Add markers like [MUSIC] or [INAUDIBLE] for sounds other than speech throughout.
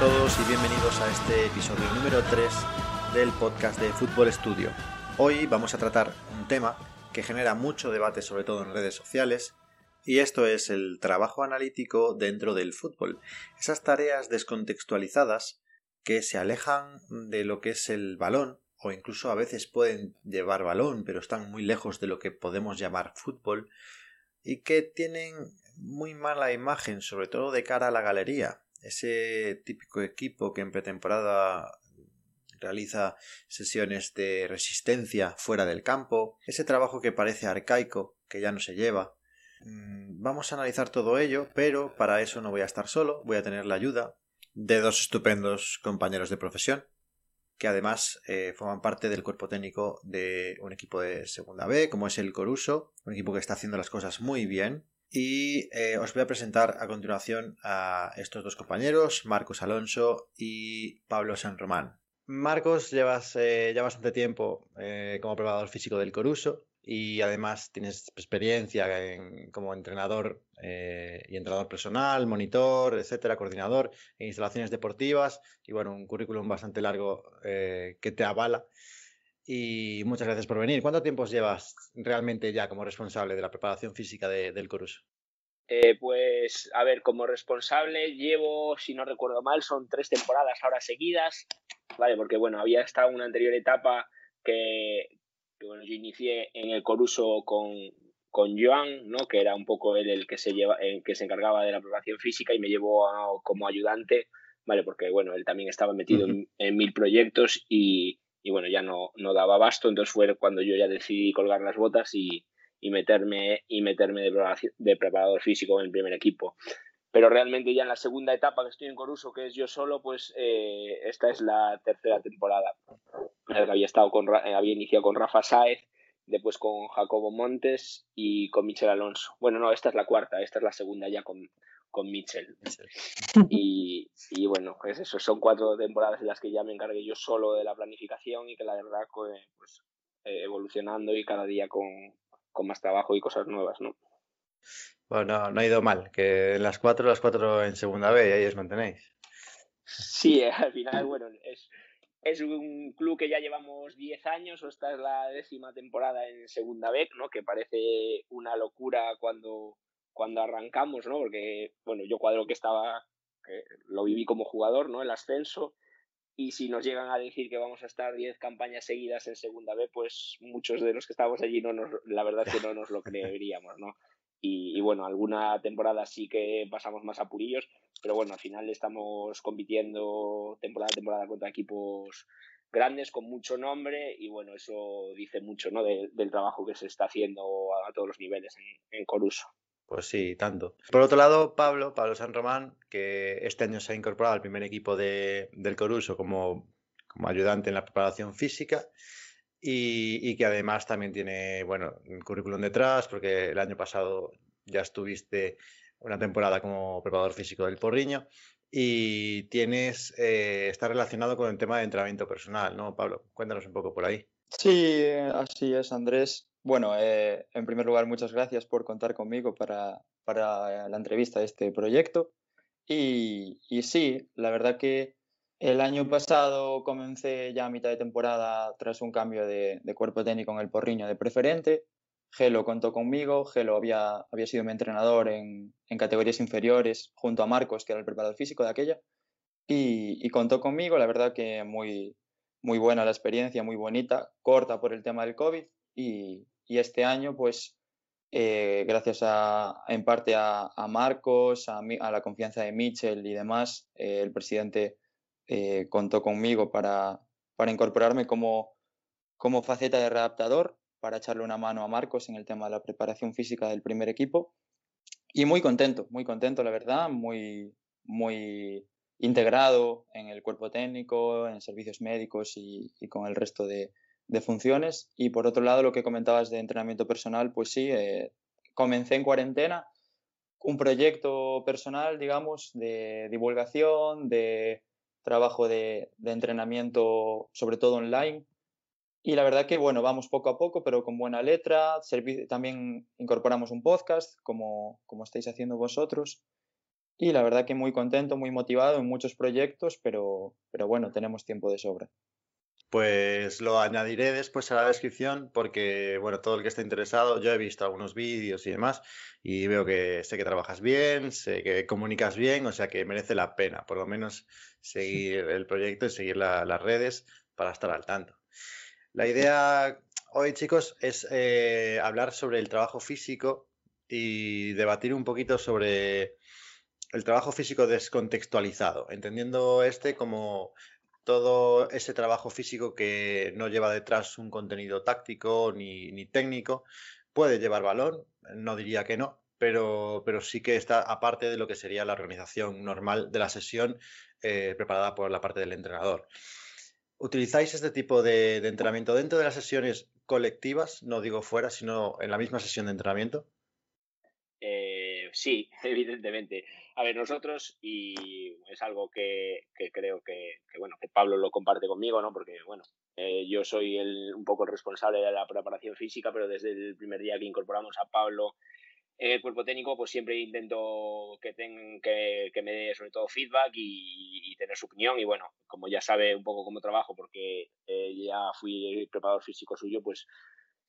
Todos y bienvenidos a este episodio número 3 del podcast de Fútbol Studio. Hoy vamos a tratar un tema que genera mucho debate sobre todo en redes sociales y esto es el trabajo analítico dentro del fútbol. Esas tareas descontextualizadas que se alejan de lo que es el balón o incluso a veces pueden llevar balón pero están muy lejos de lo que podemos llamar fútbol y que tienen muy mala imagen sobre todo de cara a la galería ese típico equipo que en pretemporada realiza sesiones de resistencia fuera del campo, ese trabajo que parece arcaico, que ya no se lleva. Mm, Vamos a analizar todo ello, pero para eso no voy a estar solo, voy a tener la ayuda de dos estupendos compañeros de profesión, que además eh, forman parte del cuerpo técnico de un equipo de segunda B, como es el Coruso, un equipo que está haciendo las cosas muy bien, y eh, os voy a presentar a continuación a estos dos compañeros, Marcos Alonso y Pablo San Román. Marcos, llevas eh, ya bastante tiempo eh, como preparador físico del Coruso y además tienes experiencia en- como entrenador eh, y entrenador personal, monitor, etcétera, coordinador en instalaciones deportivas y bueno, un currículum bastante largo eh, que te avala. Y muchas gracias por venir. ¿Cuánto tiempo llevas realmente ya como responsable de la preparación física de- del Coruso? Eh, pues, a ver, como responsable llevo, si no recuerdo mal, son tres temporadas ahora seguidas, ¿vale? Porque, bueno, había estado una anterior etapa que, que, bueno, yo inicié en el Coruso con, con Joan, ¿no? Que era un poco él el que se, lleva, el que se encargaba de la preparación física y me llevó a- como ayudante, ¿vale? Porque, bueno, él también estaba metido en, en mil proyectos y, y, bueno, ya no, no daba abasto, entonces fue cuando yo ya decidí colgar las botas y, y meterme, y meterme de, preparador físico en el primer equipo. Pero realmente ya en la segunda etapa que estoy en Coruso, que es yo solo, pues eh, esta es la tercera temporada. Había, estado con, eh, había iniciado con Rafa Sáez, después con Jacobo Montes y con Michel Alonso. Bueno, no, esta es la cuarta, esta es la segunda ya con, con Michel. [LAUGHS] Y, y bueno, pues eso, son cuatro temporadas en las que ya me encargué yo solo de la planificación y que la verdad, pues, pues, eh, evolucionando y cada día con, con más trabajo y cosas nuevas, ¿no? Bueno, no, no ha ido mal, que en las cuatro, las cuatro en segunda B y ahí os mantenéis. Sí, eh, al final, bueno, es, es un club que ya llevamos 10 años, o esta es la décima temporada en Segunda B, ¿no? Que parece una locura cuando, cuando arrancamos, ¿no? Porque, bueno, yo cuadro que estaba, lo viví como jugador, ¿no? El ascenso, y si nos llegan a decir que vamos a estar 10 campañas seguidas en Segunda B, pues muchos de los que estábamos allí, no nos, la verdad es que no nos lo creeríamos, ¿no? Y, y bueno, alguna temporada sí que pasamos más apurillos, pero bueno, al final estamos compitiendo temporada a temporada contra equipos grandes con mucho nombre y bueno, eso dice mucho ¿no? de- del trabajo que se está haciendo a, todos los niveles en, en Coruso. Pues sí, tanto. Por otro lado, Pablo, Pablo San Román, que este año se ha incorporado al primer equipo de- del Coruso como, como ayudante en la preparación física y, y que además también tiene, bueno, un currículum detrás, porque el año pasado ya estuviste una temporada como preparador físico del Porriño y tienes, eh, está relacionado con el tema de entrenamiento personal, ¿no, Pablo? Cuéntanos un poco por ahí. Sí, así es, Andrés. Bueno, eh, en primer lugar, muchas gracias por contar conmigo para, para la entrevista de este proyecto. Y, y, sí, la verdad que el año pasado comencé ya a mitad de temporada tras un cambio de, de cuerpo técnico en el Porriño de preferente. Gelo contó conmigo, Gelo había, había sido mi entrenador en, en, categorías inferiores junto a Marcos, que era el preparador físico de aquella, y, y contó conmigo, la verdad que muy, muy buena la experiencia, muy bonita, corta por el tema del COVID, y, y este año pues eh, gracias a, en parte a, Marcos, a, a, la confianza de Mitchell y demás, eh, el presidente eh, contó conmigo para, para incorporarme como, como faceta de readaptador, para echarle una mano a Marcos en el tema de la preparación física del primer equipo. Y muy contento, muy contento, la verdad, muy, muy integrado en el cuerpo técnico, en servicios médicos y, y con el resto de, de, funciones. Y por otro lado, lo que comentabas de entrenamiento personal, pues sí, eh, comencé en cuarentena un proyecto personal, digamos, de divulgación, de trabajo de, de, entrenamiento, sobre todo online. Y la verdad que, bueno, vamos poco a poco, pero con buena letra. También incorporamos un podcast, como, como estáis haciendo vosotros. Y la verdad que muy contento, muy motivado en muchos proyectos, pero, pero bueno, tenemos tiempo de sobra. Pues lo añadiré después a la descripción porque, bueno, todo el que esté interesado, yo he visto algunos vídeos y demás y veo que sé que trabajas bien, sé que comunicas bien, o sea que merece la pena por lo menos seguir el proyecto y seguir la, las redes para estar al tanto. La idea hoy, chicos, es eh, hablar sobre el trabajo físico y debatir un poquito sobre el trabajo físico descontextualizado, entendiendo este como todo ese trabajo físico que no lleva detrás un contenido táctico ni, ni técnico, puede llevar balón, no diría que no, pero, pero, sí que está aparte de lo que sería la organización normal de la sesión eh, preparada por la parte del entrenador. ¿Utilizáis este tipo de, entrenamiento dentro de las sesiones colectivas? No digo fuera, sino en la misma sesión de entrenamiento. Eh, [LAUGHS] sí, evidentemente. A ver, nosotros, y es algo que, que creo que, que, bueno, que Pablo lo comparte conmigo, ¿no? Porque, bueno, eh, yo soy el, un poco el responsable de la preparación física, pero desde el primer día que incorporamos a Pablo en el cuerpo técnico, pues siempre intento que, ten, que, que me dé sobre todo feedback y, tener su opinión. Y bueno, como ya sabe un poco cómo trabajo, porque eh, ya fui preparador físico suyo, pues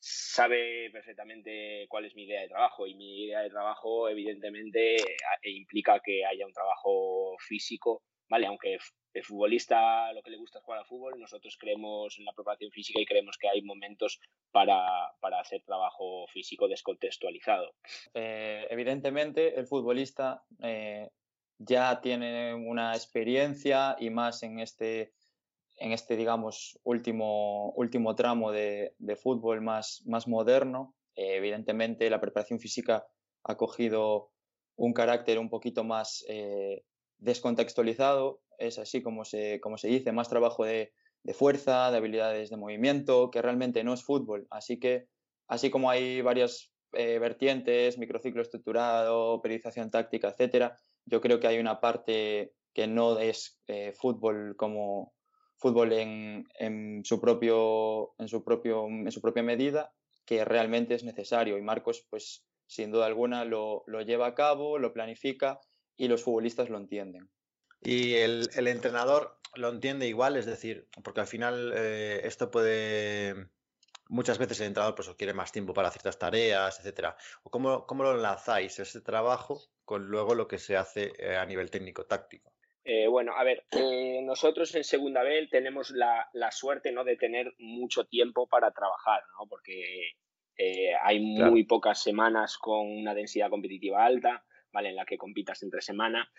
sabe perfectamente cuál es mi idea de trabajo y mi idea de trabajo evidentemente implica que haya un trabajo físico, ¿vale? Aunque el futbolista lo que le gusta es jugar al fútbol, nosotros creemos en la preparación física y creemos que hay momentos para, para hacer trabajo físico descontextualizado. Eh, evidentemente el futbolista eh, ya tiene una experiencia y más en este en este, digamos, último, último tramo de, de fútbol más, más moderno. Eh, evidentemente, la preparación física ha cogido un carácter un poquito más eh, descontextualizado, es así como se, como se dice, más trabajo de, de, fuerza, de habilidades de movimiento, que realmente no es fútbol. Así que, así como hay varias eh, vertientes, microciclo estructurado, periodización táctica, etcétera, yo creo que hay una parte que no es eh, fútbol como, fútbol en, su propio, en, su propio, en su propia medida que realmente es necesario. Y Marcos, pues sin duda alguna, lo, lo lleva a cabo, lo planifica y los futbolistas lo entienden. Y el, el entrenador lo entiende igual, es decir, porque al final eh, esto puede muchas veces el entrenador pues, quiere más tiempo para ciertas tareas, etcétera. ¿O cómo, cómo lo enlazáis ese trabajo con luego lo que se hace eh, a nivel técnico-táctico? Eh, bueno, a ver, eh, nosotros en Segunda B tenemos la, la, suerte ¿no? de tener mucho tiempo para trabajar, ¿no? porque eh, hay muy pocas semanas con una densidad competitiva alta, ¿vale? En la que compitas entre semana.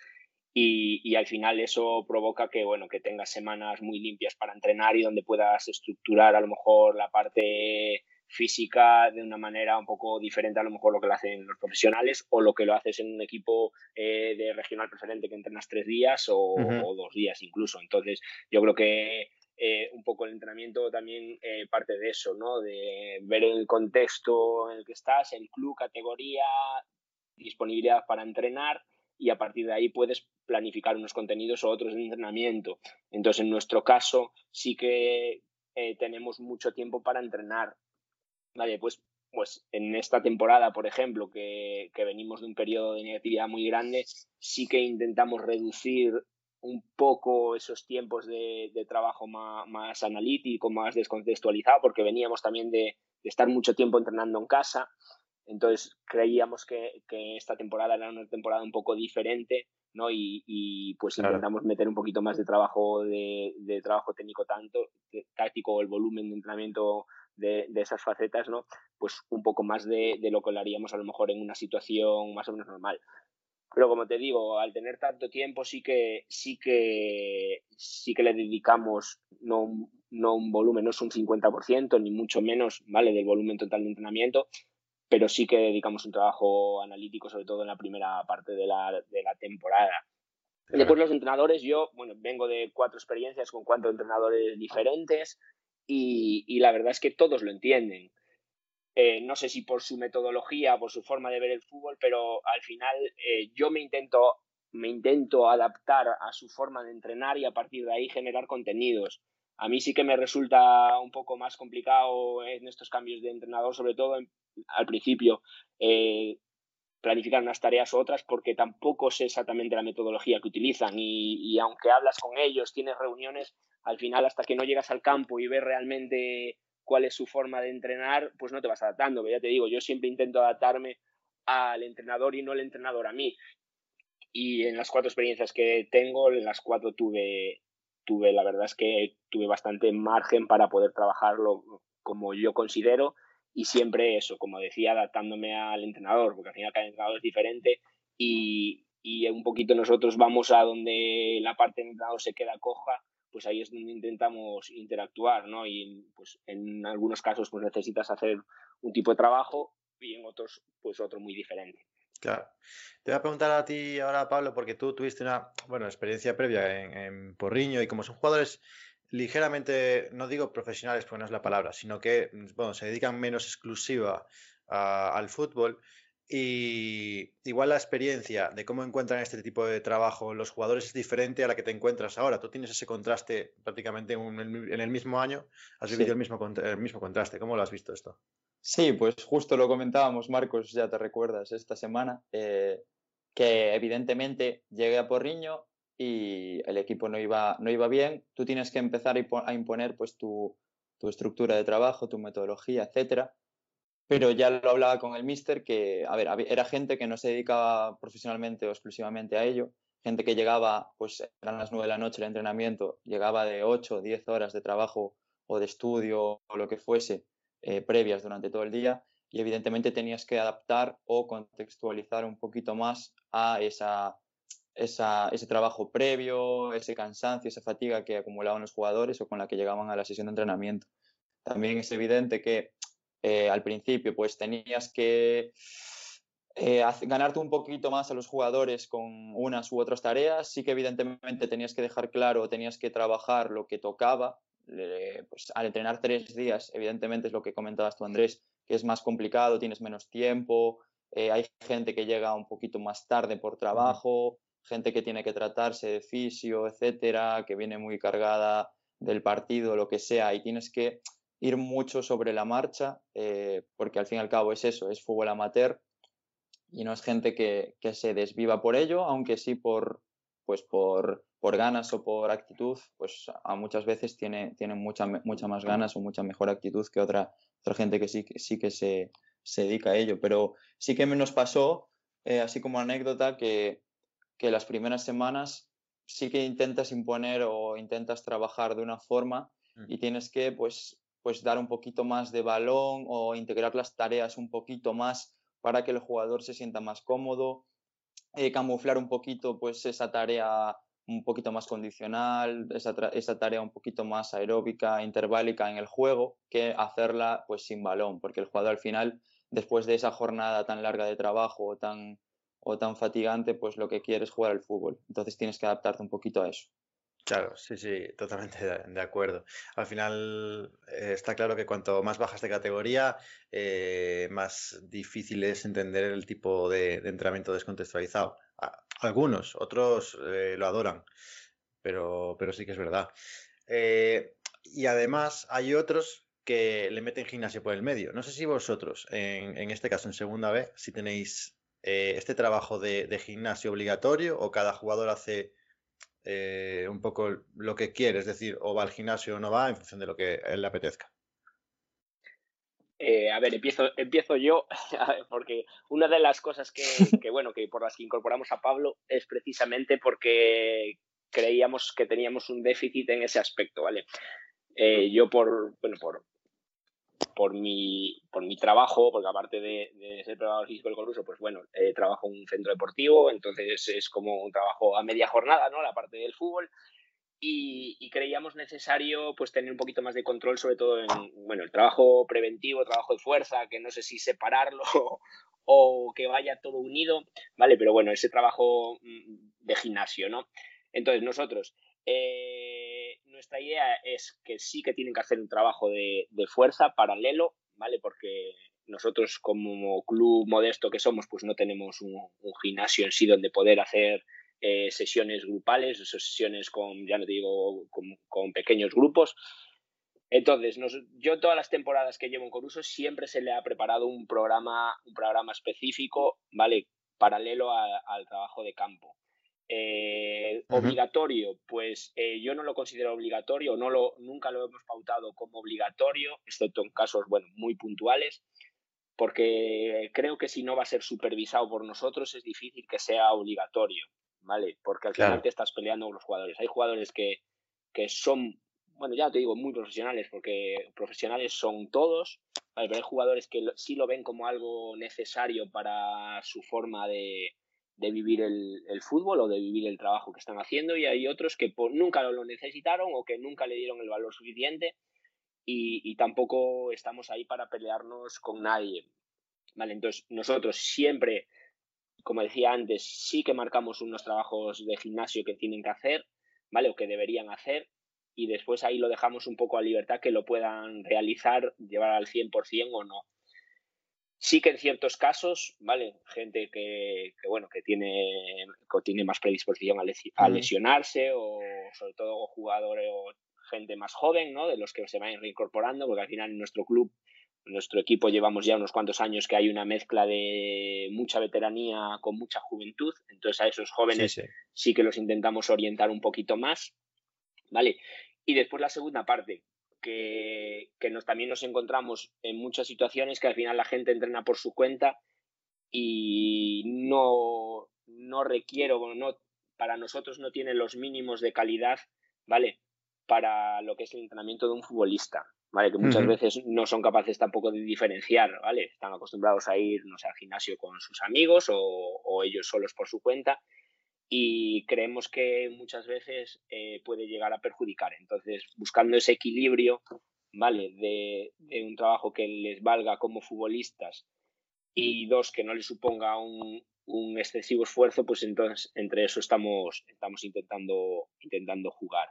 Y, y, al final eso provoca que, bueno, que tengas semanas muy limpias para entrenar y donde puedas estructurar a lo mejor la parte física de una manera un poco diferente a lo mejor lo que lo hacen los profesionales o lo que lo haces en un equipo eh, de regional preferente que entrenas tres días o, uh -huh. o dos días incluso. Entonces, yo creo que eh, un poco el entrenamiento también eh, parte de eso, ¿no? De ver el contexto en el que estás, el club, categoría, disponibilidad para entrenar y a partir de ahí puedes planificar unos contenidos o otros de entrenamiento. Entonces, en nuestro caso, sí que eh, tenemos mucho tiempo para entrenar Vale, pues pues en esta temporada, por ejemplo, que, venimos de un periodo de negatividad muy grande, sí que intentamos reducir un poco esos tiempos de, trabajo más, analítico, más descontextualizado, porque veníamos también de, estar mucho tiempo entrenando en casa. Entonces creíamos que, esta temporada era una temporada un poco diferente, ¿no? Y, pues intentamos meter un poquito más de trabajo de, trabajo técnico tanto, táctico, el volumen de entrenamiento de, esas facetas, ¿no? Pues un poco más de, lo que lo haríamos a lo mejor en una situación más o menos normal. Pero como te digo, al tener tanto tiempo sí que sí que sí que le dedicamos no, no un volumen, no es un 50%, ni mucho menos, ¿vale? Del volumen total de entrenamiento, pero sí que dedicamos un trabajo analítico, sobre todo en la primera parte de la, de la temporada. Después los entrenadores, yo, bueno, vengo de cuatro experiencias con cuatro entrenadores diferentes, y, la verdad es que todos lo entienden. Eh, no sé si por su metodología, por su forma de ver el fútbol, pero al final eh, yo me intento, me intento adaptar a su forma de entrenar y a partir de ahí generar contenidos. A mí sí que me resulta un poco más complicado en estos cambios de entrenador, sobre todo al principio, eh, planificar unas tareas u otras porque tampoco sé exactamente la metodología que utilizan y, aunque hablas con ellos, tienes reuniones, al final hasta que no llegas al campo y ves realmente cuál es su forma de entrenar, pues no te vas adaptando. Ya te digo, yo siempre intento adaptarme al entrenador y no el entrenador a mí. Y en las cuatro experiencias que tengo, en las cuatro tuve, tuve la verdad es que tuve bastante margen para poder trabajarlo como yo considero y siempre eso, como decía, adaptándome al entrenador, porque al final cada entrenador es diferente y, y un poquito nosotros vamos a donde la parte del entrenador se queda coja, pues ahí es donde intentamos interactuar, ¿no? Y pues en algunos casos pues necesitas hacer un tipo de trabajo y en otros pues otro muy diferente. Claro. Te voy a preguntar a ti ahora, Pablo, porque tú tuviste una bueno, experiencia previa en, en Porriño y como son jugadores ligeramente, no digo profesionales porque no es la palabra, sino que bueno, se dedican menos exclusiva al fútbol. Y igual la experiencia de cómo encuentran este tipo de trabajo los jugadores es diferente a la que te encuentras ahora. Tú tienes ese contraste prácticamente en, el mismo año, has vivido el, mismo, el mismo contraste. ¿Cómo lo has visto esto? Sí, pues justo lo comentábamos, Marcos, ya te recuerdas, esta semana, eh, que evidentemente llegué a Porriño y el equipo no iba, no iba bien, tú tienes que empezar a imponer pues tu, tu estructura de trabajo, tu metodología, etcétera. Pero ya lo hablaba con el mister que, a ver, era gente que no se dedicaba profesionalmente o exclusivamente a ello, gente que llegaba, pues eran las nueve de la noche el entrenamiento, llegaba de 8 o 10 horas de trabajo o de estudio o lo que fuese eh, previas durante todo el día y evidentemente tenías que adaptar o contextualizar un poquito más a esa ese trabajo previo, ese cansancio, esa fatiga que acumulaban los jugadores o con la que llegaban a la sesión de entrenamiento. También es evidente que eh, al principio pues tenías que eh, ganarte un poquito más a los jugadores con unas u otras tareas. Sí que evidentemente tenías que dejar claro, tenías que trabajar lo que tocaba. pues al entrenar tres días, evidentemente es lo que comentabas tú, Andrés, que es más complicado, tienes menos tiempo, eh, hay gente que llega un poquito más tarde por trabajo, gente que tiene que tratarse de fisio, etcétera, que viene muy cargada del partido, lo que sea, y tienes que ir mucho sobre la marcha, eh, porque al fin y al cabo es eso, es fútbol amateur y no es gente que, se desviva por ello, aunque sí por, pues por, por, ganas o por actitud, pues a muchas veces tiene, tiene mucha, mucha más ganas o mucha mejor actitud que otra, otra gente que sí, sí que se, se dedica a ello. Pero sí que me nos pasó, eh, así como anécdota, que que las primeras semanas sí que intentas imponer o intentas trabajar de una forma mm. y tienes que pues, pues dar un poquito más de balón o integrar las tareas un poquito más para que el jugador se sienta más cómodo, eh, camuflar un poquito pues esa tarea un poquito más condicional, esa, esa, tarea un poquito más aeróbica, interválica en el juego, que hacerla pues sin balón, porque el jugador al final, después de esa jornada tan larga de trabajo, tan, o tan fatigante, pues lo que quieres es jugar al fútbol. Entonces tienes que adaptarte un poquito a eso. Claro, sí, sí, totalmente de, acuerdo. Al final eh, está claro que cuanto más bajas de categoría, eh, más difícil es entender el tipo de, entrenamiento descontextualizado. algunos, otros eh, lo adoran, pero, pero sí que es verdad. y además hay otros que le meten gimnasio por el medio. No sé si vosotros, en, este caso en segunda vez, si tenéis eh, este trabajo de, gimnasio obligatorio o cada jugador hace eh, un poco lo que quiere, es decir, o va al gimnasio o no va en función de lo que él le apetezca. Eh, a ver, empiezo, empiezo yo, [LAUGHS] porque una de las cosas [LAUGHS] que, bueno, que por las que incorporamos a Pablo es precisamente porque creíamos que teníamos un déficit en ese aspecto, ¿vale? Eh, yo por, bueno, por, por mi, por mi trabajo, porque aparte de, ser preparador físico del Coruso, pues bueno, eh, trabajo en un centro deportivo, entonces es como un trabajo a media jornada, ¿no? La parte del fútbol. Y, creíamos necesario pues tener un poquito más de control sobre todo en bueno el trabajo preventivo trabajo de fuerza que no sé si separarlo [LAUGHS] o, que vaya todo unido vale pero bueno ese trabajo mm, de gimnasio no entonces nosotros eh, nuestra idea es que sí que tienen que hacer un trabajo de, fuerza paralelo vale porque nosotros como club modesto que somos pues no tenemos un, gimnasio en sí donde poder hacer eh, sesiones grupales, sesiones con, ya no digo, con, pequeños grupos. Entonces, yo todas las temporadas que llevo en Coruso siempre se le ha preparado un programa, un programa específico, ¿vale? Paralelo al trabajo de campo. Eh, obligatorio, pues eh, yo no lo considero obligatorio, no lo, nunca lo hemos pautado como obligatorio, excepto en casos, bueno, muy puntuales, porque creo que si no va a ser supervisado por nosotros es difícil que sea obligatorio. ¿vale? Porque al final te estás peleando con los jugadores. Hay jugadores que, que son, bueno, ya te digo, muy profesionales, porque profesionales son todos, pero hay jugadores que sí lo ven como algo necesario para su forma de, de vivir el, el, fútbol o de vivir el trabajo que están haciendo y hay otros que nunca lo necesitaron o que nunca le dieron el valor suficiente y, y, tampoco estamos ahí para pelearnos con nadie. Vale, entonces nosotros siempre como decía antes, sí que marcamos unos trabajos de gimnasio que tienen que hacer, ¿vale? O que deberían hacer, y después ahí lo dejamos un poco a libertad que lo puedan realizar, llevar al 100% o no. Sí que en ciertos casos, ¿vale? Gente que, bueno, que tiene, que tiene más predisposición a, lesionarse o sobre todo jugadores o gente más joven, ¿no? De los que se van reincorporando, porque al final en nuestro club nuestro equipo llevamos ya unos cuantos años que hay una mezcla de mucha veteranía con mucha juventud, entonces a esos jóvenes sí, que los intentamos orientar un poquito más, ¿vale? Y después la segunda parte, que, nos, también nos encontramos en muchas situaciones que al final la gente entrena por su cuenta y no, no requiero, no, para nosotros no tiene los mínimos de calidad, ¿vale? Para lo que es el entrenamiento de un futbolista. ¿vale? Que muchas veces no son capaces tampoco de diferenciar, ¿vale? Están acostumbrados a ir, no sé, al gimnasio con sus amigos o, ellos solos por su cuenta y creemos que muchas veces eh, puede llegar a perjudicar. Entonces, buscando ese equilibrio, ¿vale? De, un trabajo que les valga como futbolistas y dos, que no les suponga un, un excesivo esfuerzo, pues entonces entre eso estamos, estamos intentando, intentando jugar.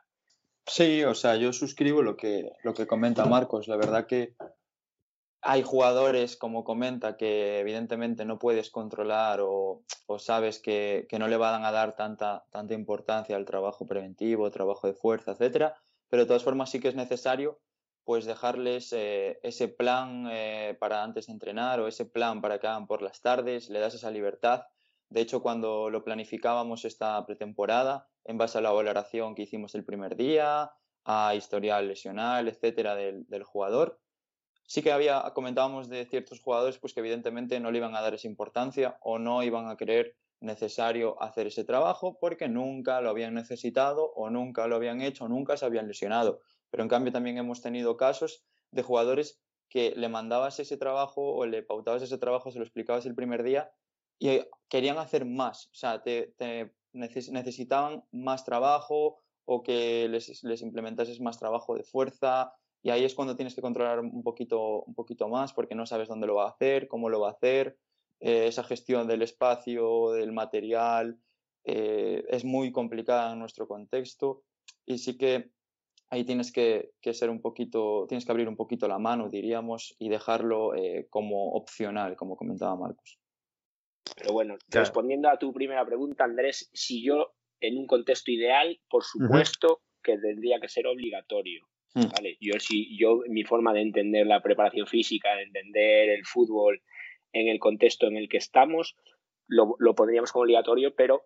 Sí, o sea, yo suscribo lo que, lo que comenta Marcos. La verdad que hay jugadores, como comenta, que evidentemente no puedes controlar o, sabes que, no le van a dar tanta, importancia al trabajo preventivo, trabajo de fuerza, etcétera, pero de todas formas sí que es necesario pues dejarles eh, ese plan eh, para antes entrenar o ese plan para que hagan por las tardes, le das esa libertad. De hecho, cuando lo planificábamos esta pretemporada, en base a la valoración que hicimos el primer día, a historial lesional, etcétera, del, jugador. Sí que había, comentábamos de ciertos jugadores pues que evidentemente no le iban a dar esa importancia o no iban a creer necesario hacer ese trabajo porque nunca lo habían necesitado o nunca lo habían hecho o nunca se habían lesionado. Pero en cambio también hemos tenido casos de jugadores que le mandabas ese trabajo o le pautabas ese trabajo, se lo explicabas el primer día y querían hacer más. O sea, te necesitaban más trabajo o que les, les implementases más trabajo de fuerza y ahí es cuando tienes que controlar un poquito, un poquito más porque no sabes dónde lo va a hacer, cómo lo va a hacer, eh, esa gestión del espacio, del material, eh, es muy complicada en nuestro contexto y sí que ahí tienes que, que, ser un poquito, tienes que abrir un poquito la mano, diríamos, y dejarlo eh, como opcional, como comentaba Marcos. Pero bueno, respondiendo a tu primera pregunta, Andrés, si yo en un contexto ideal, por supuesto que tendría que ser obligatorio. Hmm. ¿vale? Yo, si, yo, mi forma de entender la preparación física, de entender el fútbol en el contexto en el que estamos, lo, lo pondríamos como obligatorio, pero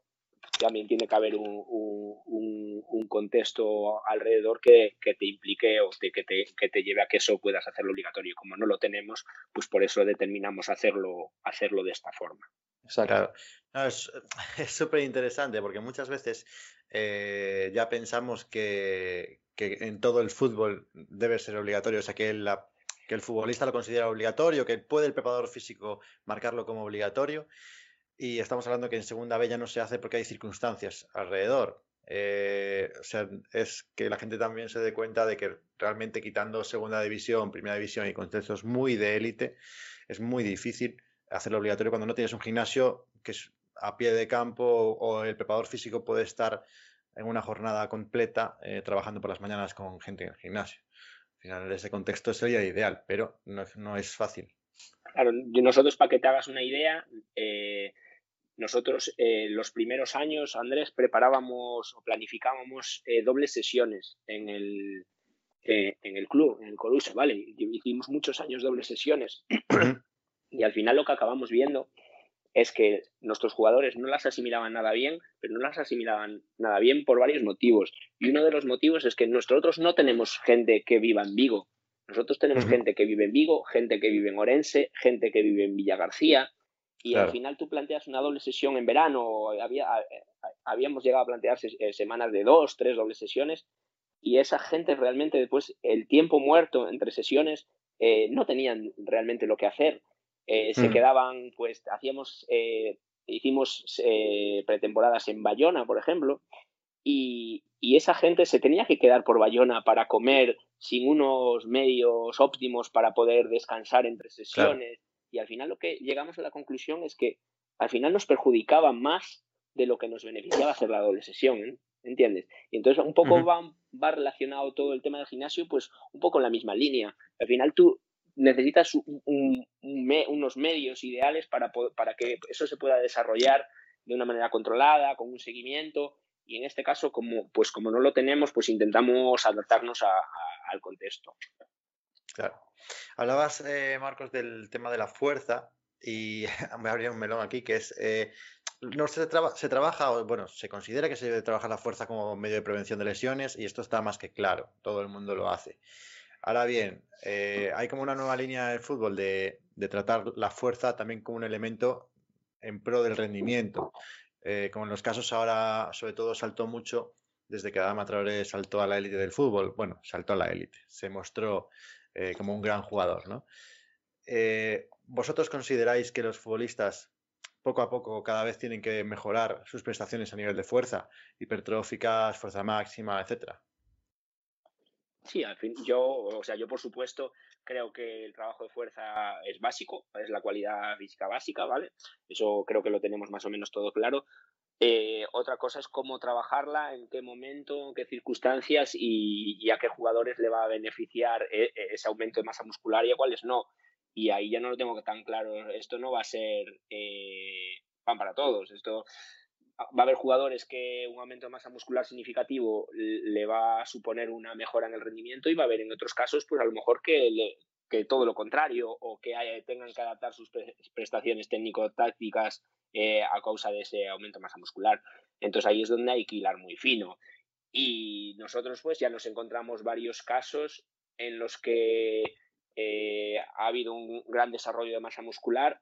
también tiene que haber un, un, contexto alrededor que, que, te implique o que, te, que te lleve a que eso puedas hacerlo obligatorio. Como no lo tenemos, pues por eso determinamos hacerlo, hacerlo de esta forma. Exacto. es [LAUGHS] súper interesante porque muchas veces eh, ya pensamos que, que, en todo el fútbol debe ser obligatorio, o sea, que, la, que el futbolista lo considera obligatorio, que puede el preparador físico marcarlo como obligatorio. Y estamos hablando que en segunda B ya no se hace porque hay circunstancias alrededor. Eh, o sea, es que la gente también se dé cuenta de que realmente quitando segunda división, primera división y contextos muy de élite, es muy difícil hacerlo obligatorio cuando no tienes un gimnasio que es a pie de campo o el preparador físico puede estar en una jornada completa eh, trabajando por las mañanas con gente en el gimnasio. Al final, ese contexto sería ideal, pero no, no es fácil. Claro, nosotros, para que te hagas una idea, eh, nosotros eh, los primeros años, Andrés, preparábamos o planificábamos dobles sesiones en el, en el club, en el Coruso, ¿vale? Hicimos muchos años dobles sesiones y al final lo que acabamos viendo es que nuestros jugadores no las asimilaban nada bien, pero no las asimilaban nada bien por varios motivos. Y uno de los motivos es que nosotros no tenemos gente que viva en Vigo. Nosotros tenemos gente que vive en Vigo, gente que vive en Orense, gente que vive en Villa García, y al final tú planteas una doble sesión en verano, había, habíamos llegado a plantear eh, semanas de dos, tres dobles sesiones, y esa gente realmente después, el tiempo muerto entre sesiones, eh, no tenían realmente lo que hacer. Eh, se mm. quedaban, pues, hacíamos, hicimos pretemporadas en Bayona, por ejemplo, y, y, esa gente se tenía que quedar por Bayona para comer sin unos medios óptimos para poder descansar entre sesiones. Y al final lo que llegamos a la conclusión es que al final nos perjudicaba más de lo que nos beneficiaba hacer la doble sesión, ¿eh? ¿entiendes? Y entonces un poco va, va, relacionado todo el tema del gimnasio, pues un poco en la misma línea. Al final tú necesitas unos medios ideales para, para que eso se pueda desarrollar de una manera controlada, con un seguimiento, y en este caso, como, pues como no lo tenemos, pues intentamos adaptarnos al contexto. Claro. Hablabas, eh, Marcos, del tema de la fuerza y [LAUGHS] me abría un melón aquí que es, eh, no se, se trabaja, bueno, se considera que se debe trabajar la fuerza como medio de prevención de lesiones y esto está más que claro, todo el mundo lo hace. Ahora bien, eh, hay como una nueva línea del fútbol de, tratar la fuerza también como un elemento en pro del rendimiento. como en los casos ahora, sobre todo, saltó mucho desde que Adama Traoré saltó a la élite del fútbol. Bueno, saltó a la élite. Se mostró eh, como un gran jugador, ¿no? Eh, ¿Vosotros consideráis que los futbolistas poco a poco cada vez tienen que mejorar sus prestaciones a nivel de fuerza, hipertróficas, fuerza máxima, etcétera? Sí, al fin, yo, o sea, yo por supuesto creo que el trabajo de fuerza es básico, es la cualidad física básica, ¿vale? Eso creo que lo tenemos más o menos todo claro. Eh, otra cosa es cómo trabajarla, en qué momento, en qué circunstancias y, a qué jugadores le va a beneficiar eh, eh, ese aumento de masa muscular y a cuáles no. Y ahí ya no lo tengo tan claro. Esto no va a ser pan para todos. Esto va a haber jugadores que un aumento de masa muscular significativo le va a suponer una mejora en el rendimiento y va a haber en otros casos, pues a lo mejor que, que todo lo contrario o que tengan que adaptar sus prestaciones técnico-tácticas eh, a causa de ese aumento de masa muscular. Entonces ahí es donde hay que hilar muy fino. Y nosotros pues ya nos encontramos varios casos en los que eh, ha habido un gran desarrollo de masa muscular.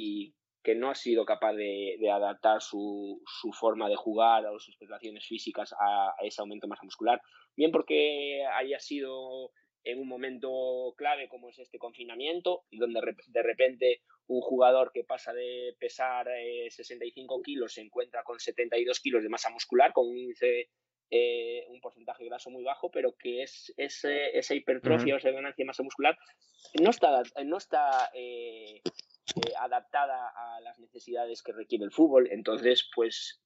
Y que no ha sido capaz de, de adaptar su, su, forma de jugar o sus prestaciones físicas a, a ese aumento de masa muscular. Bien porque haya sido en un momento clave como es este confinamiento, y donde de repente un jugador que pasa de pesar 65 eh, kilos se encuentra con 72 kilos de masa muscular, con un índice eh, un porcentaje graso muy bajo, pero que es, esa hipertrofia o esa ganancia de masa muscular no está, no está eh, eh, adaptada a las necesidades que requiere el fútbol. Entonces, pues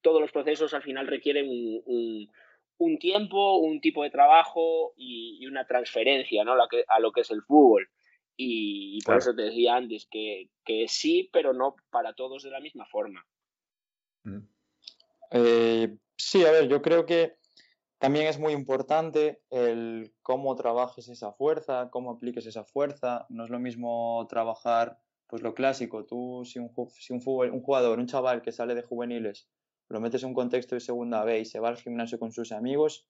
todos los procesos al final requieren un, un, tiempo, un tipo de trabajo y, una transferencia ¿no? a lo que es el fútbol. Y, por eso te decía antes que, que, sí, pero no para todos de la misma forma. Eh, sí, a ver, yo creo que también es muy importante el cómo trabajes esa fuerza, cómo apliques esa fuerza. No es lo mismo trabajar, pues lo clásico, tú si un, si un, jugador, un chaval que sale de juveniles, lo metes en un contexto de segunda B y se va al gimnasio con sus amigos,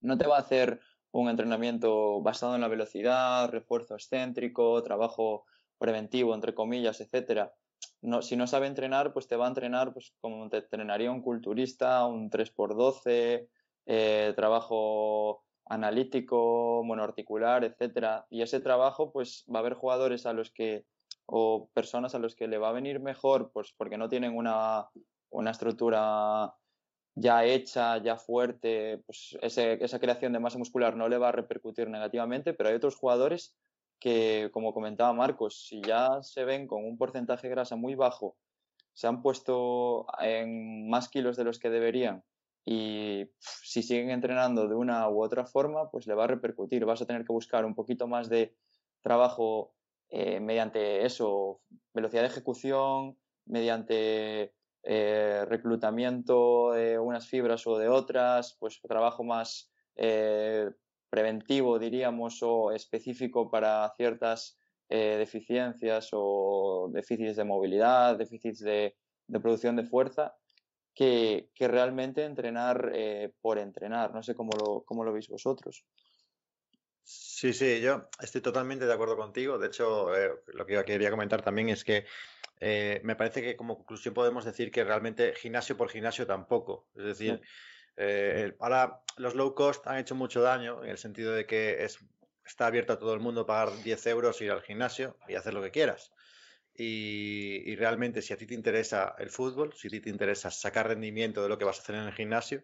no te va a hacer un entrenamiento basado en la velocidad, refuerzo excéntrico, trabajo preventivo, entre comillas, etcétera no, si no sabe entrenar, pues te va a entrenar pues, como te entrenaría un culturista, un 3x12, eh, trabajo analítico, monoarticular, etcétera. Y ese trabajo, pues va a haber jugadores a los que, o personas a los que le va a venir mejor, pues porque no tienen una, una estructura ya hecha, ya fuerte, pues esa creación de masa muscular no le va a repercutir negativamente, pero hay otros jugadores que, como comentaba Marcos, si ya se ven con un porcentaje de grasa muy bajo, se han puesto en más kilos de los que deberían y si siguen entrenando de una u otra forma, pues le va a repercutir. Vas a tener que buscar un poquito más de trabajo eh, mediante eso, velocidad de ejecución, mediante eh, reclutamiento de unas fibras o de otras, pues trabajo más eh, preventivo, diríamos, o específico para ciertas deficiencias o déficits de movilidad, déficits de, producción de fuerza, que, realmente entrenar por entrenar. No sé cómo lo, cómo lo veis vosotros. Sí, sí, yo estoy totalmente de acuerdo contigo. De hecho, eh, lo que yo quería comentar también es que me parece que como conclusión podemos decir que realmente gimnasio por gimnasio tampoco. Es decir, eh, ahora los low cost han hecho mucho daño en el sentido de que es, está abierto a todo el mundo pagar 10 euros, ir al gimnasio y hacer lo que quieras. Y, realmente si a ti te interesa el fútbol, si a ti te interesa sacar rendimiento de lo que vas a hacer en el gimnasio,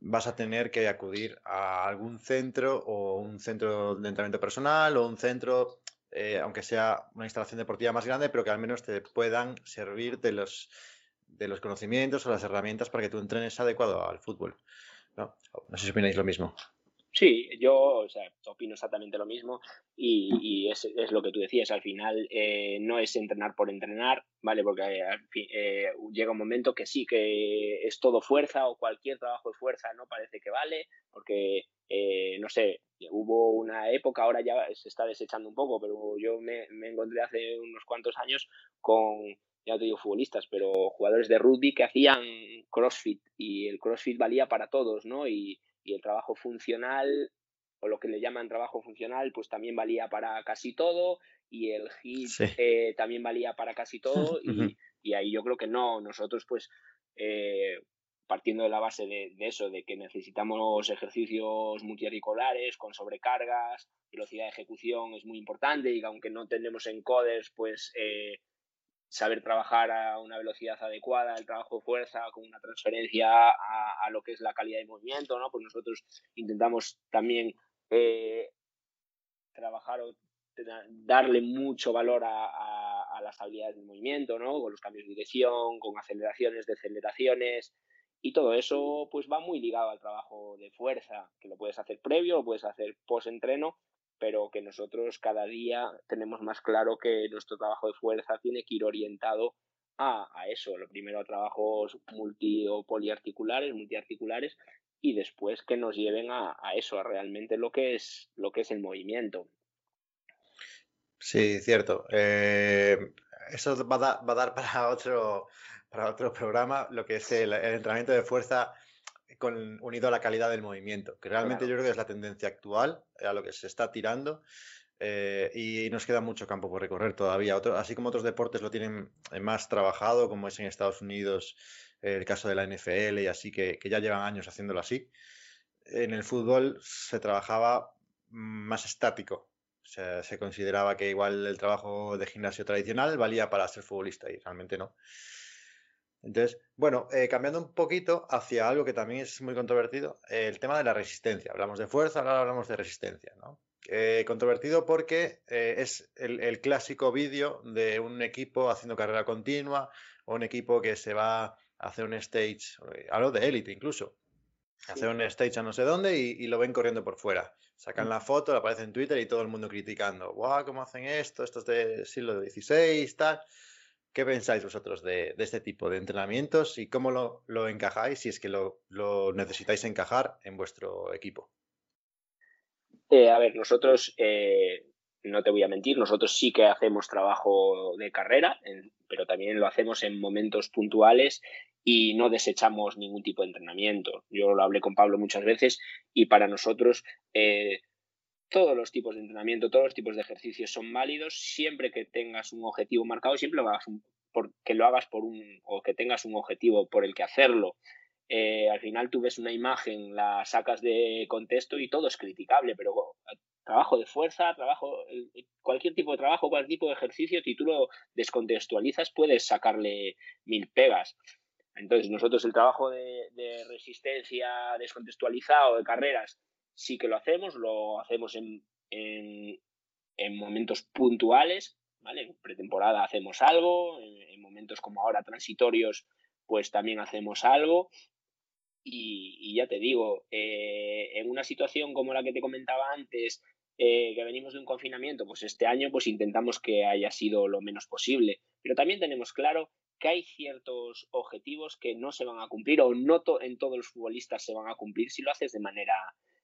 vas a tener que acudir a algún centro o un centro de entrenamiento personal o un centro, eh, aunque sea una instalación deportiva más grande, pero que al menos te puedan servir de los de los conocimientos o las herramientas para que tú entrenes adecuado al fútbol. No, no sé si opináis lo mismo. Sí, yo o sea, opino exactamente lo mismo y, es, lo que tú decías, al final eh, no es entrenar por entrenar, ¿vale? Porque eh, eh, llega un momento que sí, que es todo fuerza o cualquier trabajo de fuerza no parece que vale, porque, no sé, hubo una época, ahora ya se está desechando un poco, pero yo me encontré hace unos cuantos años con ya te digo futbolistas, pero jugadores de rugby que hacían CrossFit y el CrossFit valía para todos, ¿no? Y, el trabajo funcional o lo que le llaman trabajo funcional, pues también valía para casi todo y el HIIT eh, también valía para casi todo [LAUGHS] y, ahí yo creo que no, nosotros pues eh, partiendo de la base de, eso, de que necesitamos ejercicios multiarticulares con sobrecargas, velocidad de ejecución es muy importante y aunque no tenemos encoders, pues eh, saber trabajar a una velocidad adecuada, el trabajo de fuerza con una transferencia a, lo que es la calidad de movimiento, ¿no? Pues nosotros intentamos también eh, trabajar o darle mucho valor a, las habilidades del movimiento, ¿no? Con los cambios de dirección, con aceleraciones, deceleraciones y todo eso pues va muy ligado al trabajo de fuerza, que lo puedes hacer previo, lo puedes hacer post-entreno pero que nosotros cada día tenemos más claro que nuestro trabajo de fuerza tiene que ir orientado a, eso, lo primero a trabajos multi o poliarticulares, multiarticulares, y después que nos lleven a, eso, a realmente lo que es, lo que es el movimiento. Sí, cierto. Eh, eso va a, va a, dar para otro, para otro programa, lo que es el entrenamiento de fuerza con, unido a la calidad del movimiento, que realmente yo creo que es la tendencia actual, a lo que se está tirando. Eh, y nos queda mucho campo por recorrer todavía. así como otros deportes lo tienen eh, más trabajado, como es en Estados Unidos eh, el caso de la NFL y así, que, ya llevan años haciéndolo así. En el fútbol se trabajaba más estático. se consideraba que igual el trabajo de gimnasio tradicional valía para ser futbolista y realmente no. Entonces, bueno, eh, cambiando un poquito hacia algo que también es muy controvertido, eh, el tema de la resistencia. Hablamos de fuerza, ahora hablamos de resistencia, ¿no? Eh, controvertido porque eh, es el, el clásico vídeo de un equipo haciendo carrera continua o un equipo que se va a hacer un stage, eh, hablo de élite incluso, hacer un stage a no sé dónde y, y lo ven corriendo por fuera. Sacan la foto, la aparece en Twitter y todo el mundo criticando. ¡Guau! ¿Cómo hacen esto? Esto es del siglo XVI, tal. ¿Qué pensáis vosotros de, este tipo de entrenamientos y cómo lo, encajáis si es que lo, necesitáis encajar en vuestro equipo? Eh, a ver, nosotros, eh, no te voy a mentir, nosotros sí que hacemos trabajo de carrera, pero también lo hacemos en momentos puntuales y no desechamos ningún tipo de entrenamiento. Yo lo hablé con Pablo muchas veces y para nosotros eh, todos los tipos de entrenamiento, todos los tipos de ejercicios son válidos siempre que tengas un objetivo marcado, siempre lo hagas un- por- que lo hagas por un o que tengas un objetivo por el que hacerlo. Eh, al final tú ves una imagen, la sacas de contexto y todo es criticable, pero trabajo de fuerza, trabajo, cualquier tipo de trabajo, cualquier tipo de ejercicio, si tú lo descontextualizas, puedes sacarle mil pegas. Entonces, nosotros el trabajo de resistencia descontextualizado, de carreras, sí que lo hacemos, lo hacemos en, en- en momentos puntuales, ¿vale? En pretemporada hacemos algo, en, en momentos como ahora transitorios, pues también hacemos algo. Y, ya te digo, eh, en una situación como la que te comentaba antes, eh, que venimos de un confinamiento, pues este año pues intentamos que haya sido lo menos posible. Pero también tenemos claro que hay ciertos objetivos que no se van a cumplir o no en todos los futbolistas se van a cumplir si lo haces de manera,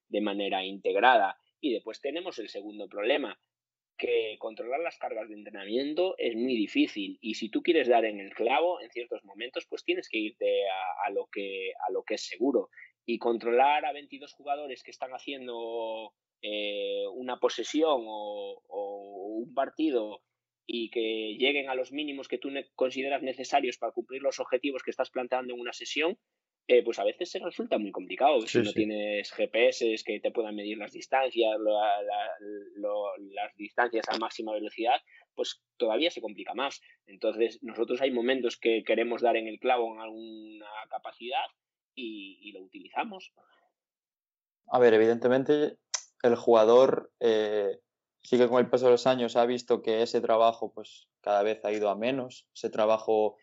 de manera integrada. Y después tenemos el segundo problema, que controlar las cargas de entrenamiento es muy difícil y si tú quieres dar en el clavo en ciertos momentos, pues tienes que irte a, lo, que, a lo que es seguro. Y controlar a 22 jugadores que están haciendo eh, una posesión o, o un partido y que lleguen a los mínimos que tú consideras necesarios para cumplir los objetivos que estás planteando en una sesión, eh, pues a veces se resulta muy complicado. Sí, si no sí. tienes GPS que te puedan medir las distancias, la- la- lo- las distancias a máxima velocidad, pues todavía se complica más. Entonces, nosotros hay momentos que queremos dar en el clavo en alguna capacidad y, y lo utilizamos. A ver, evidentemente el jugador eh, sí que con el paso de los años ha visto que ese trabajo pues cada vez ha ido a menos. Ese trabajo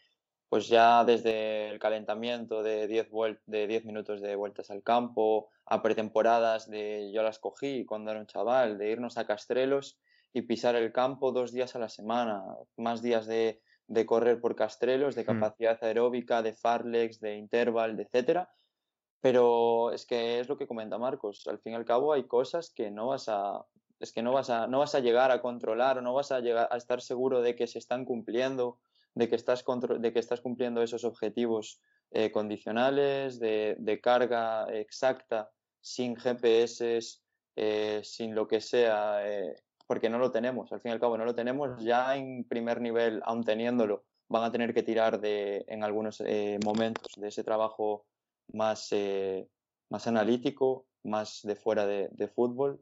pues ya desde el calentamiento de 10 vuel- de 10 minutos de vueltas al campo, a pretemporadas de yo las cogí cuando era un chaval, de irnos a Castrelos y pisar el campo dos días a la semana, más días de, de correr por Castrelos, de Mm. capacidad aeróbica, de farlex, de interval, de etcétera. Pero es que es lo que comenta Marcos. Al fin y al cabo hay cosas que no vas a, es que no vas a, no vas a llegar a controlar o no vas a llegar a estar seguro de que se están cumpliendo, de que estás, de que estás cumpliendo esos objetivos eh, condicionales, de, de carga exacta, sin GPS, eh, sin lo que sea, eh, porque no lo tenemos. Al fin y al cabo no lo tenemos. Ya en primer nivel, aun teniéndolo, van a tener que tirar de, en algunos momentos de ese trabajo más, más analítico, más de fuera de, fútbol,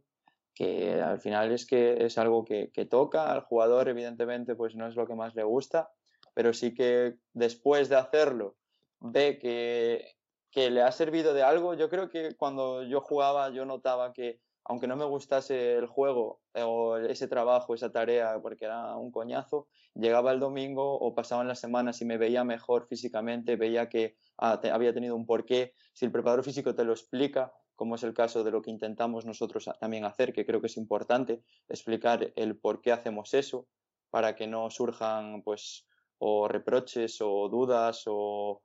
que al final es que es algo que toca al jugador, evidentemente, pues no es lo que más le gusta, pero sí que después de hacerlo ve que, que le ha servido de algo. Yo creo que cuando yo jugaba yo notaba que aunque no me gustase el juego eh, o ese trabajo, esa tarea, porque era un coñazo, llegaba el domingo o pasaban las semanas y me veía mejor físicamente, veía que ah, te- había tenido un porqué. Si el preparador físico te lo explica, como es el caso de lo que intentamos nosotros también hacer, que creo que es importante, explicar el por qué hacemos eso, para que no surjan pues o reproches o dudas o,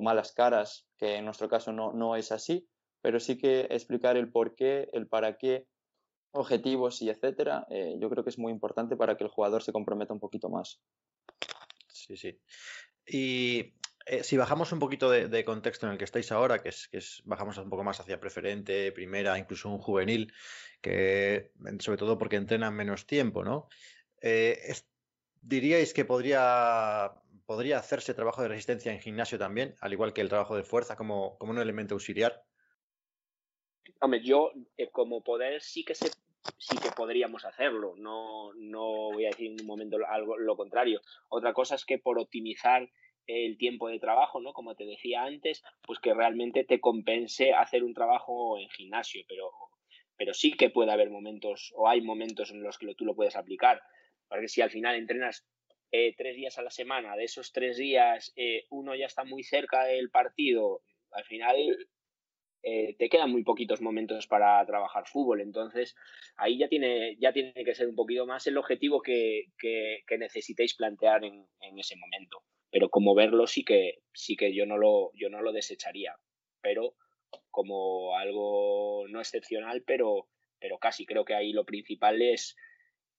malas caras, que en nuestro caso no, no es así, pero sí que explicar el por qué, el para qué, objetivos y etcétera, eh, yo creo que es muy importante para que el jugador se comprometa un poquito más. Sí, sí. Y eh, si bajamos un poquito de, contexto en el que estáis ahora, que es, que es bajamos un poco más hacia preferente, primera, incluso un juvenil, que sobre todo porque entrenan menos tiempo, ¿no? Eh, ¿diríais que podría, podría hacerse trabajo de resistencia en gimnasio también, al igual que el trabajo de fuerza, como, como un elemento auxiliar? Hombre, yo eh, como poder sí que se, sí que podríamos hacerlo. No, no voy a decir en un momento algo lo contrario. Otra cosa es que por optimizar el tiempo de trabajo, ¿no? Como te decía antes, pues que realmente te compense hacer un trabajo en gimnasio, pero, pero sí que puede haber momentos o hay momentos en los que tú lo puedes aplicar. Porque si al final entrenas eh, tres días a la semana, de esos tres días eh, uno ya está muy cerca del partido, al final eh, te quedan muy poquitos momentos para trabajar fútbol. Entonces, ahí ya tiene, ya tiene que ser un poquito más el objetivo que, que, necesitéis plantear en, en, ese momento. Pero como verlo sí que, sí que yo, no lo, yo no lo desecharía. Pero como algo no excepcional, pero, pero casi creo que ahí lo principal es,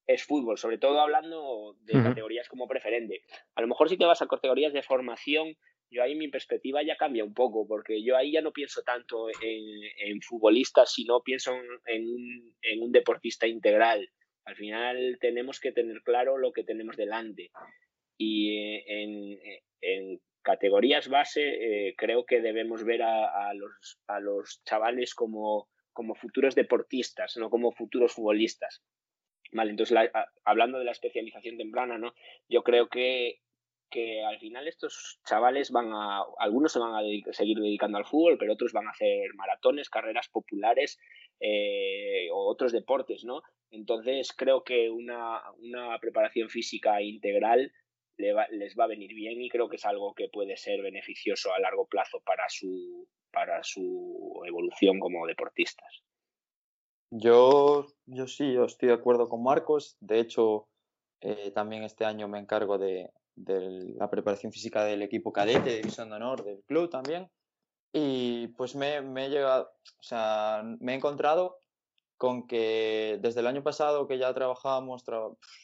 es fútbol, sobre todo hablando de categorías como preferente. A lo mejor si te vas a categorías de formación, yo ahí mi perspectiva ya cambia un poco, porque yo ahí ya no pienso tanto en, en futbolistas, sino pienso en, un, en un deportista integral. Al final tenemos que tener claro lo que tenemos delante. Y en, en categorías base eh, creo que debemos ver a, los, a los chavales como, como futuros deportistas, no como futuros futbolistas. Vale, entonces hablando de la especialización temprana, ¿no? Yo creo que, que al final estos chavales van a, algunos se van a seguir dedicando al fútbol, pero otros van a hacer maratones, carreras populares eh, o otros deportes, ¿no? Entonces creo que una, una preparación física integral les va a venir bien y creo que es algo que puede ser beneficioso a largo plazo para su, para su evolución como deportistas. Yo, yo sí, yo estoy de acuerdo con Marcos. De hecho, eh, también este año me encargo de, de la preparación física del equipo cadete, de División de Honor del club también. Y pues me, me he llegado, o sea, me he encontrado con que desde el año pasado que ya trabajábamos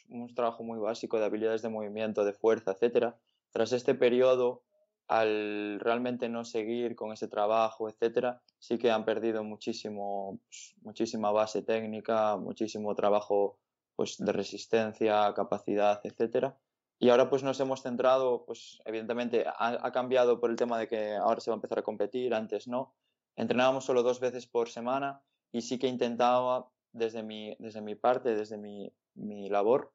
un trabajo muy básico de habilidades de movimiento, de fuerza, etcétera, tras este periodo, al realmente no seguir con ese trabajo, etcétera, sí que han perdido muchísimo, pues, muchísima base técnica, muchísimo trabajo pues, de resistencia, capacidad, etcétera. Y ahora pues nos hemos centrado, pues evidentemente ha, cambiado por el tema de que ahora se va a empezar a competir, antes no. Entrenábamos solo dos veces por semana y sí que intentaba desde mi, desde mi parte, desde mi, mi labor,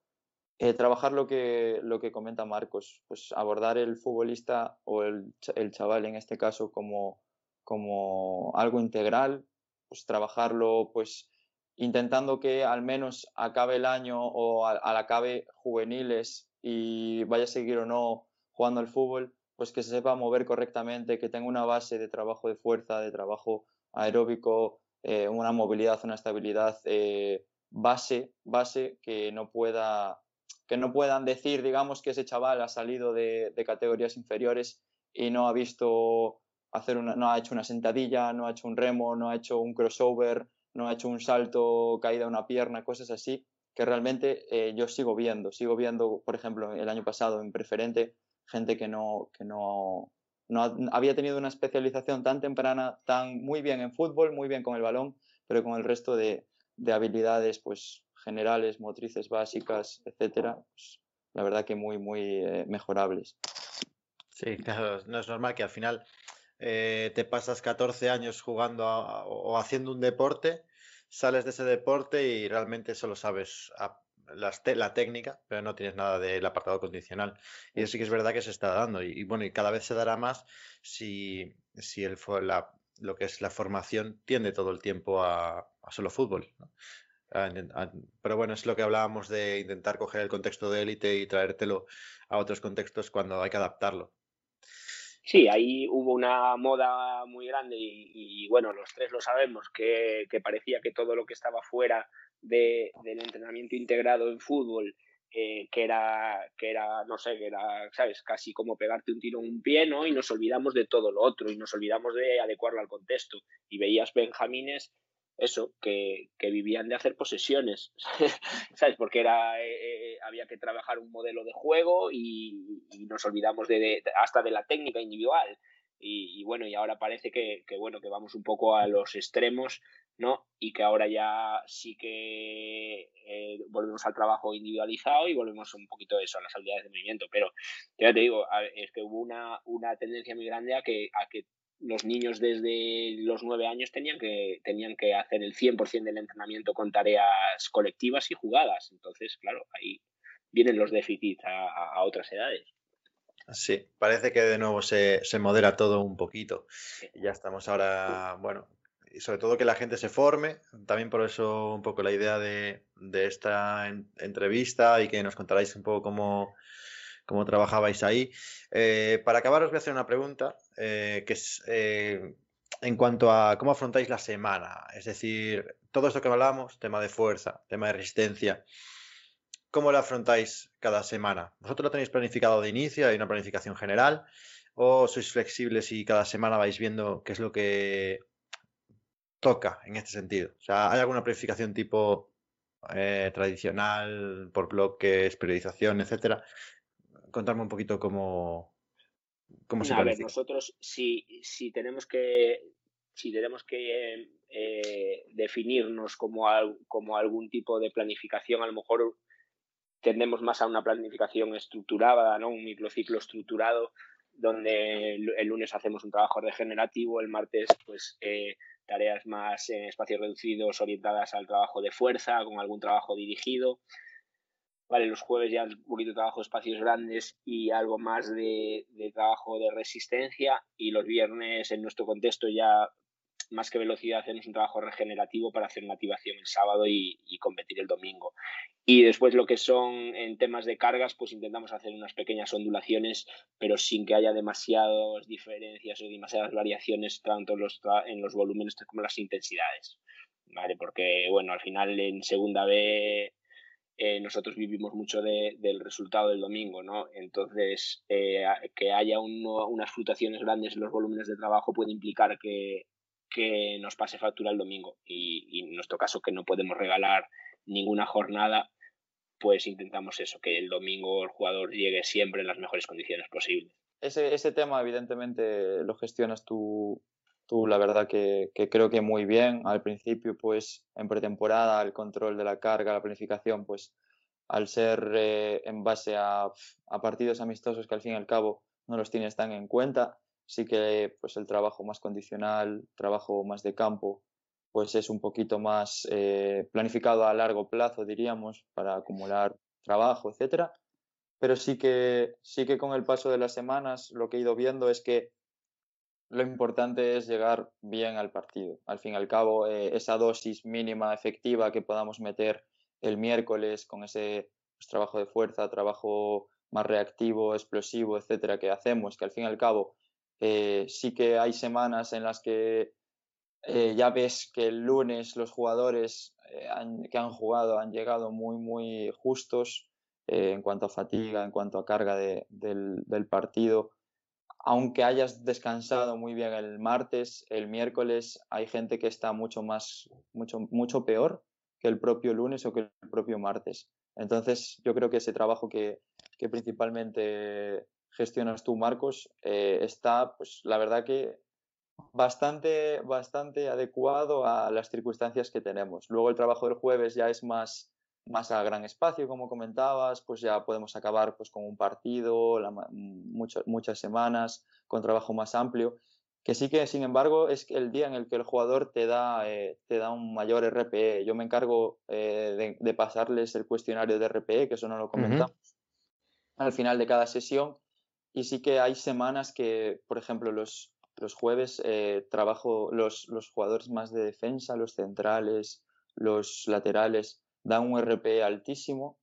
eh, trabajar lo que, lo que comenta Marcos, pues abordar el futbolista o el, el chaval en este caso como, como algo integral, pues trabajarlo pues intentando que al menos acabe el año o al, al, acabe juveniles y vaya a seguir o no jugando al fútbol, pues que se sepa mover correctamente, que tenga una base de trabajo de fuerza, de trabajo aeróbico, eh, una movilidad, una estabilidad eh, base, base que no pueda que no puedan decir, digamos, que ese chaval ha salido de, categorías inferiores y no ha visto hacer una, no ha hecho una sentadilla, no ha hecho un remo, no ha hecho un crossover, no ha hecho un salto, caída una pierna, cosas así, que realmente eh, yo sigo viendo. Sigo viendo, por ejemplo, el año pasado en preferente, gente que no, que no, no había tenido una especialización tan temprana, tan muy bien en fútbol, muy bien con el balón, pero con el resto de habilidades pues generales, motrices básicas, etcétera, pues, la verdad que muy, muy eh, mejorables. Sí, [LAUGHS] claro, no es normal que al final eh, te pasas 14 años jugando o haciendo un deporte, sales de ese deporte y realmente solo sabes la técnica, pero no tienes nada del apartado condicional. Y eso sí que es verdad que se está dando. Y, bueno, y cada vez se dará más si, si el, lo que es la formación tiende todo el tiempo a, solo fútbol. Pero bueno, es lo que hablábamos de intentar coger el contexto de élite y traértelo a otros contextos cuando hay que adaptarlo. Sí, ahí hubo una moda muy grande y, bueno, los tres lo sabemos, que, que, parecía que todo lo que estaba fuera de, del entrenamiento integrado en fútbol, eh, que, era, que era, no sé, que era, ¿sabes? Casi como pegarte un tiro en un pie, ¿no? Y nos olvidamos de todo lo otro y nos olvidamos de adecuarlo al contexto. Y veías benjamines, eso, que, que vivían de hacer posesiones, [LAUGHS] ¿sabes? Porque era, eh, eh, había que trabajar un modelo de juego y, nos olvidamos de, hasta de la técnica individual. Y, bueno, y ahora parece que, que, bueno, que vamos un poco a los extremos ¿no? Y que ahora ya sí que eh, volvemos al trabajo individualizado y volvemos un poquito de eso, a las habilidades de movimiento. Pero ya te digo, es que hubo una, una tendencia muy grande a que, a que los niños desde los nueve años tenían que, tenían que hacer el 100% del entrenamiento con tareas colectivas y jugadas. Entonces, claro, ahí vienen los déficits a, a otras edades. Sí, parece que de nuevo se, se modera todo un poquito. Ya estamos ahora, bueno, y sobre todo que la gente se forme. También por eso un poco la idea de, de esta en- entrevista y que nos contarais un poco cómo, cómo trabajabais ahí. Eh, para acabar os voy a hacer una pregunta eh, que es eh, en cuanto a cómo afrontáis la semana. Es decir, todo esto que hablamos, tema de fuerza, tema de resistencia, ¿cómo lo afrontáis cada semana? ¿Vosotros lo tenéis planificado de inicio? ¿Hay una planificación general? ¿O sois flexibles y cada semana vais viendo qué es lo que toca en este sentido? O sea, ¿hay alguna planificación tipo eh, tradicional, por bloques, periodización, etcétera? Contadme un poquito cómo, cómo se A ver, nosotros si, si tenemos que si tenemos que eh, definirnos como, al- como algún tipo de planificación, a lo mejor tendemos más a una planificación estructurada, ¿no? Un microciclo estructurado, donde el, el lunes hacemos un trabajo regenerativo, el martes, pues, eh, tareas más en espacios reducidos orientadas al trabajo de fuerza, con algún trabajo dirigido. Vale, los jueves ya un poquito de trabajo de espacios grandes y algo más de, de trabajo de resistencia. Y los viernes, en nuestro contexto, ya más que velocidad, hacemos un trabajo regenerativo para hacer una activación el sábado y, competir el domingo. Y después lo que son en temas de cargas, pues intentamos hacer unas pequeñas ondulaciones, pero sin que haya demasiadas diferencias o demasiadas variaciones tanto en los, en los volúmenes como las intensidades. ¿Vale? Porque, bueno, al final en segunda B eh, nosotros vivimos mucho de- del resultado del domingo, ¿no? Entonces, eh, que haya unas fluctuaciones grandes en los volúmenes de trabajo puede implicar que, nos pase factura el domingo. Y, en nuestro caso, que no podemos regalar ninguna jornada, pues intentamos eso, que el domingo el jugador llegue siempre en las mejores condiciones posibles. Ese tema, evidentemente, lo gestionas tú, tú la verdad que, creo que muy bien. Al principio, pues, en pretemporada, el control de la carga, la planificación, pues, al ser eh, en base a, a partidos amistosos que al fin y al cabo no los tienes tan en cuenta, sí que pues el trabajo más condicional, trabajo más de campo, pues es un poquito más eh, planificado a largo plazo, diríamos, para acumular trabajo, etcétera. Pero sí que, sí que con el paso de las semanas lo que he ido viendo es que lo importante es llegar bien al partido. Al fin y al cabo, eh, esa dosis mínima efectiva que podamos meter el miércoles con ese pues, trabajo de fuerza, trabajo más reactivo, explosivo, etcétera, que hacemos, que al fin y al cabo eh, sí que hay semanas en las que eh, ya ves que el lunes los jugadores que han jugado han llegado muy, muy justos en cuanto a fatiga, en cuanto a carga de- del, del partido. Aunque hayas descansado muy bien el martes, el miércoles hay gente que está mucho más, mucho, mucho peor que el propio lunes o que el propio martes. Entonces, yo creo que ese trabajo que, que principalmente gestionas tú, Marcos, eh, está, pues la verdad que bastante, bastante adecuado a las circunstancias que tenemos. Luego el trabajo del jueves ya es más, más a gran espacio, como comentabas, pues ya podemos acabar pues, con un partido, la mucho- muchas semanas, con trabajo más amplio. Que sí que, sin embargo, es el día en el que el jugador te da, eh, te da un mayor RPE. Yo me encargo eh, de, de pasarles el cuestionario de RPE, que eso no lo comentamos al final de cada sesión. Y sí que hay semanas que, por ejemplo, los, los jueves eh, trabajo los, los jugadores más de defensa, los centrales, los laterales, dan un RP altísimo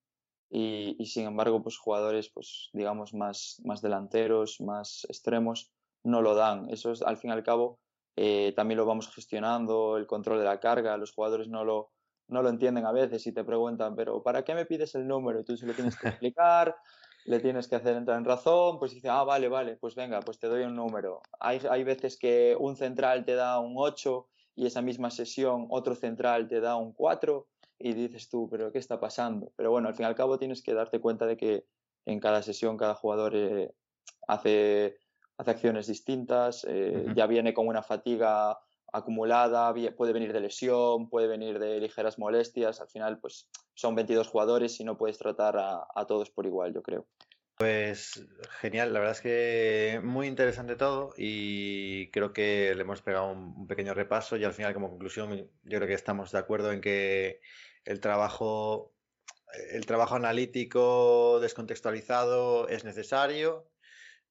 y, y sin embargo, pues jugadores, pues digamos, más, más delanteros, más extremos, no lo dan. Eso es, al fin y al cabo, eh, también lo vamos gestionando, el control de la carga, los jugadores no lo, no lo entienden a veces y te preguntan, pero ¿para qué me pides el número? Y tú se lo tienes que [LAUGHS] explicar, le tienes que hacer entrar en razón, pues dice, ah, vale, vale, pues venga, pues te doy un número. Hay, hay veces que un central te da un 8 y esa misma sesión otro central te da un 4 y dices tú, pero ¿qué está pasando? Pero bueno, al fin y al cabo tienes que darte cuenta de que en cada sesión cada jugador eh, hace, hace acciones distintas, eh, ya viene con una fatiga acumulada, puede venir de lesión, puede venir de ligeras molestias, al final pues son 22 jugadores y no puedes tratar a, a todos por igual, yo creo. Pues genial, la verdad es que muy interesante todo y creo que le hemos pegado un, pequeño repaso y al final como conclusión yo creo que estamos de acuerdo en que el trabajo, el trabajo analítico descontextualizado es necesario,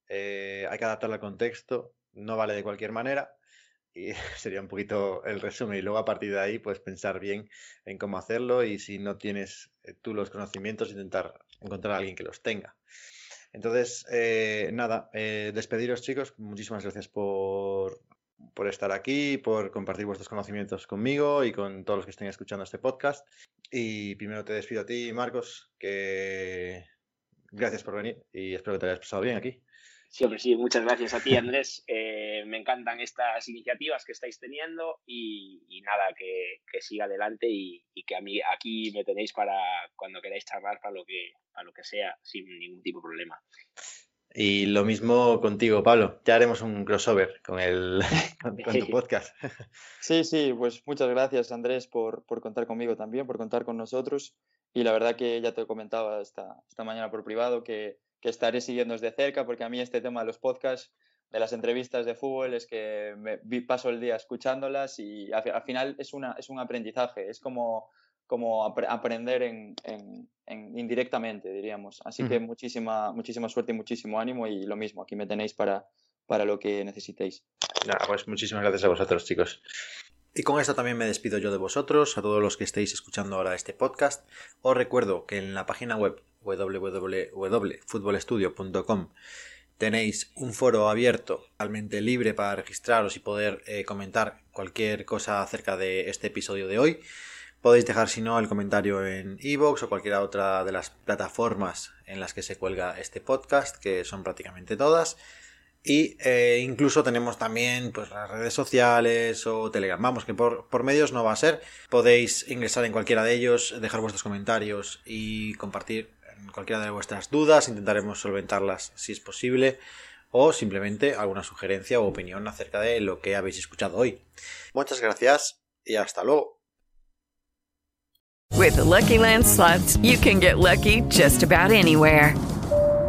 eh, hay que adaptarlo al contexto, no vale de cualquier manera. [LAUGHS] Y sería un poquito el resumen. Y luego a partir de ahí, pues pensar bien en cómo hacerlo y si no tienes eh, tú los conocimientos, intentar encontrar a alguien que los tenga. Entonces, eh, nada, eh, despediros chicos. Muchísimas gracias por, por estar aquí, por compartir vuestros conocimientos conmigo y con todos los que estén escuchando este podcast. Y primero te despido a ti, Marcos, que gracias por venir y espero que te hayas pasado bien aquí. Siempre sí, muchas gracias a ti, Andrés. [LAUGHS] Eh, me encantan estas iniciativas que estáis teniendo y, y nada, que, que, siga adelante y, y, que a mí aquí me tenéis para cuando queráis charlar para lo que, para lo que sea, sin ningún tipo de problema. Y lo mismo contigo, Pablo. Ya haremos un crossover con, el, [LAUGHS] con, con tu [LAUGHS] podcast. Sí, sí, pues muchas gracias, Andrés, por, por, contar conmigo también, por contar con nosotros. Y la verdad que ya te comentaba esta, esta mañana por privado que, que estaré siguiendo desde cerca, porque a mí este tema de los podcasts, de las entrevistas de fútbol, es que me paso el día escuchándolas y al, final es, una, es un aprendizaje, es como, como ap aprender en, en, en, indirectamente, diríamos. Así que muchísima, muchísima suerte y muchísimo ánimo y lo mismo, aquí me tenéis para, para lo que necesitéis. Nada, pues muchísimas gracias a vosotros, chicos. Y con esto también me despido yo de vosotros, a todos los que estéis escuchando ahora este podcast. Os recuerdo que en la página web www.futbolestudio.com tenéis un foro abierto, totalmente libre para registraros y poder eh, comentar cualquier cosa acerca de este episodio de hoy. Podéis dejar, si no, el comentario en iVoox o cualquiera otra de las plataformas en las que se cuelga este podcast, que son prácticamente todas. Y eh, incluso tenemos también pues, las redes sociales o Telegram. Vamos, que por, medios no va a ser. Podéis ingresar en cualquiera de ellos, dejar vuestros comentarios y compartir cualquiera de vuestras dudas. Intentaremos solventarlas si es posible. O simplemente alguna sugerencia o opinión acerca de lo que habéis escuchado hoy. Muchas gracias y hasta luego.